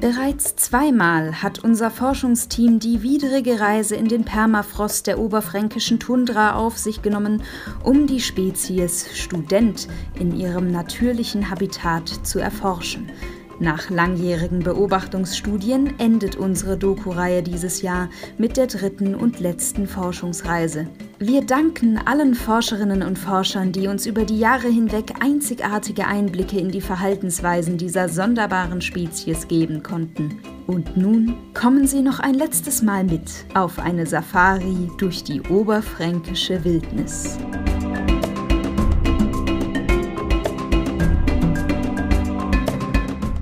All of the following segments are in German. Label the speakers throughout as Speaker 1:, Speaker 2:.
Speaker 1: Bereits zweimal hat unser Forschungsteam die widrige Reise in den Permafrost der oberfränkischen Tundra auf sich genommen, um die Spezies Student in ihrem natürlichen Habitat zu erforschen. Nach langjährigen Beobachtungsstudien endet unsere Doku-Reihe dieses Jahr mit der dritten und letzten Forschungsreise. Wir danken allen Forscherinnen und Forschern, die uns über die Jahre hinweg einzigartige Einblicke in die Verhaltensweisen dieser sonderbaren Spezies geben konnten. Und nun kommen Sie noch ein letztes Mal mit auf eine Safari durch die oberfränkische Wildnis.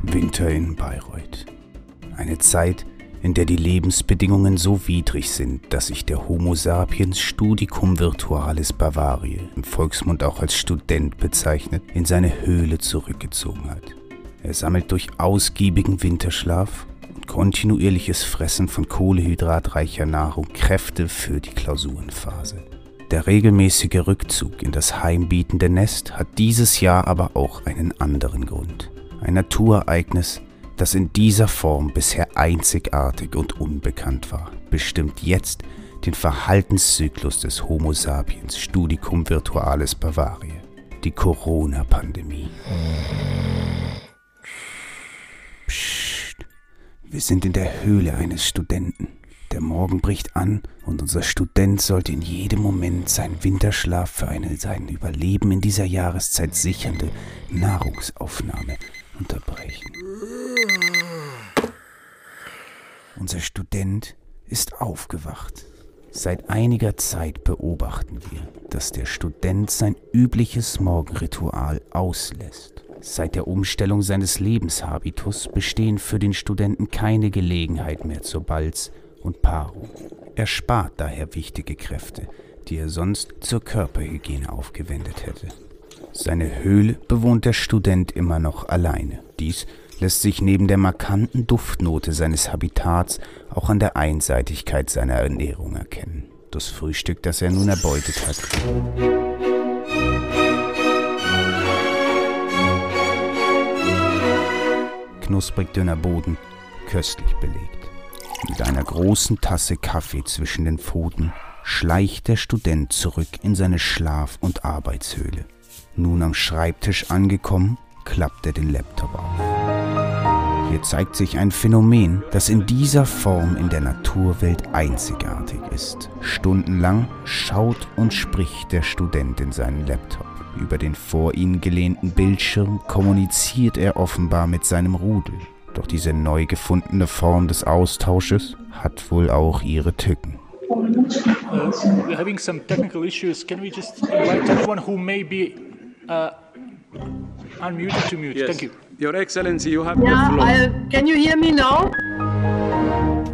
Speaker 2: Winter in Bayreuth. Eine Zeit, in der die Lebensbedingungen so widrig sind, dass sich der Homo sapiens Studicum Virtualis Bavaria, im Volksmund auch als Student bezeichnet, in seine Höhle zurückgezogen hat. Er sammelt durch ausgiebigen Winterschlaf und kontinuierliches Fressen von kohlehydratreicher Nahrung Kräfte für die Klausurenphase. Der regelmäßige Rückzug in das heimbietende Nest hat dieses Jahr aber auch einen anderen Grund ein Naturereignis, das in dieser Form bisher einzigartig und unbekannt war, bestimmt jetzt den Verhaltenszyklus des Homo sapiens Studicum Virtualis Bavaria, die Corona-Pandemie. Psst, wir sind in der Höhle eines Studenten. Der Morgen bricht an und unser Student sollte in jedem Moment seinen Winterschlaf für eine sein Überleben in dieser Jahreszeit sichernde Nahrungsaufnahme unterbrechen. Unser Student ist aufgewacht. Seit einiger Zeit beobachten wir, dass der Student sein übliches Morgenritual auslässt. Seit der Umstellung seines Lebenshabitus bestehen für den Studenten keine Gelegenheit mehr zur Balz und Paarung. Er spart daher wichtige Kräfte, die er sonst zur Körperhygiene aufgewendet hätte. Seine Höhle bewohnt der Student immer noch alleine. Dies lässt sich neben der markanten Duftnote seines Habitats auch an der Einseitigkeit seiner Ernährung erkennen. Das Frühstück, das er nun erbeutet hat. Knusprig dünner Boden, köstlich belegt. Mit einer großen Tasse Kaffee zwischen den Pfoten schleicht der Student zurück in seine Schlaf- und Arbeitshöhle. Nun am Schreibtisch angekommen, klappt er den Laptop auf. Hier zeigt sich ein Phänomen, das in dieser Form in der Naturwelt einzigartig ist. Stundenlang schaut und spricht der Student in seinen Laptop. Über den vor ihn gelehnten Bildschirm kommuniziert er offenbar mit seinem Rudel. Doch diese neu gefundene Form des Austausches hat wohl auch ihre Tücken. Uh, we're having some technical issues. Can we just invite anyone who may be Uh, unmuted to mute. Yes. Thank you. Your Excellency, you have yeah, the floor. I'll, can you hear me now?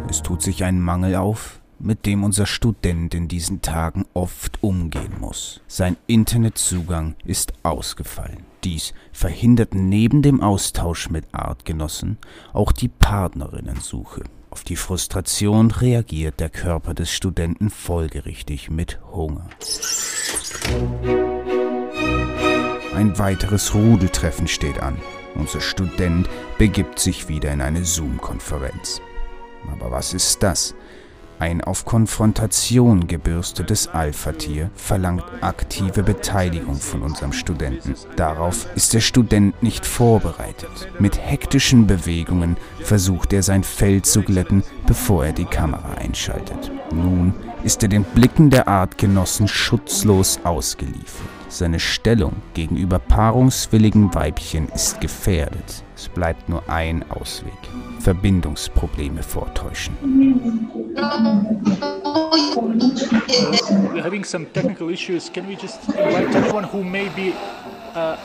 Speaker 2: Es tut sich ein Mangel auf, mit dem unser Student in diesen Tagen oft umgehen muss. Sein Internetzugang ist ausgefallen. Dies verhindert neben dem Austausch mit Artgenossen auch die Partnerinnensuche. Auf die Frustration reagiert der Körper des Studenten folgerichtig mit Hunger. Ein weiteres Rudeltreffen steht an. Unser Student begibt sich wieder in eine Zoom-Konferenz. Aber was ist das? Ein auf Konfrontation gebürstetes Alpha-Tier verlangt aktive Beteiligung von unserem Studenten. Darauf ist der Student nicht vorbereitet. Mit hektischen Bewegungen versucht er sein Fell zu glätten, bevor er die Kamera einschaltet. Nun ist er den Blicken der Artgenossen schutzlos ausgeliefert. Seine Stellung gegenüber paarungswilligen Weibchen ist gefährdet. Es bleibt nur ein Ausweg. Verbindungsprobleme vortäuschen. We're having some technical issues. Can we just invite anyone who may be uh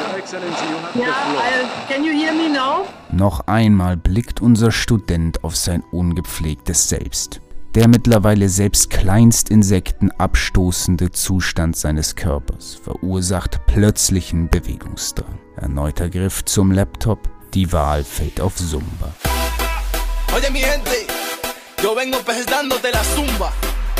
Speaker 2: Your Excellency, you have yeah, the can you hear me now? Noch einmal blickt unser Student auf sein ungepflegtes Selbst. Der mittlerweile selbst Kleinstinsekten abstoßende Zustand seines Körpers verursacht plötzlichen Bewegungsdrang. Erneuter Griff zum Laptop, die Wahl fällt auf Zumba. Oye mi gente, yo vengo presentándote la Zumba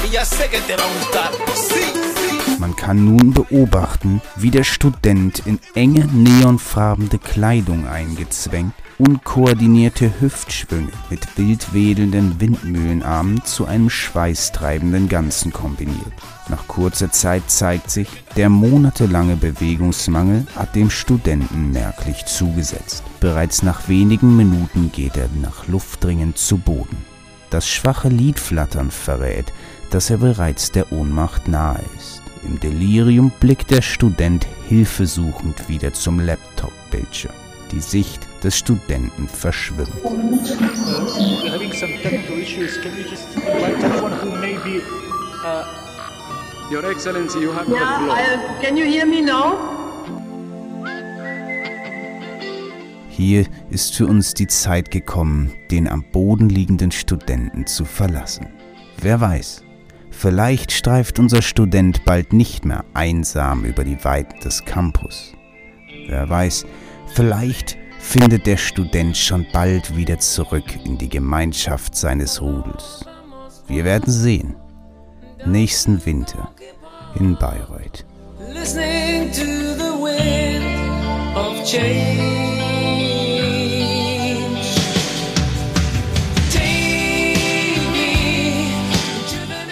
Speaker 2: y ya sé que te va a gustar. Sí, sí. Man kann nun beobachten, wie der Student in enge neonfarbene Kleidung eingezwängt unkoordinierte Hüftschwünge mit wild wedelnden Windmühlenarmen zu einem schweißtreibenden Ganzen kombiniert. Nach kurzer Zeit zeigt sich, der monatelange Bewegungsmangel hat dem Studenten merklich zugesetzt. Bereits nach wenigen Minuten geht er nach Luft dringend zu Boden. Das schwache Lidflattern verrät, dass er bereits der Ohnmacht nahe ist. Im Delirium blickt der Student hilfesuchend wieder zum Laptop-Bildschirm. Die Sicht des Studenten verschwimmt.
Speaker 3: Your Excellency, you have yeah, the floor. I, can you hear me now?
Speaker 2: Hier ist für uns die Zeit gekommen, den am Boden liegenden Studenten zu verlassen. Wer weiß, vielleicht streift unser Student bald nicht mehr einsam über die Weiten des Campus. Wer weiß, vielleicht findet der Student schon bald wieder zurück in die Gemeinschaft seines Rudels. Wir werden sehen. Nächsten Winter in Bayreuth. Listening to the wind of change.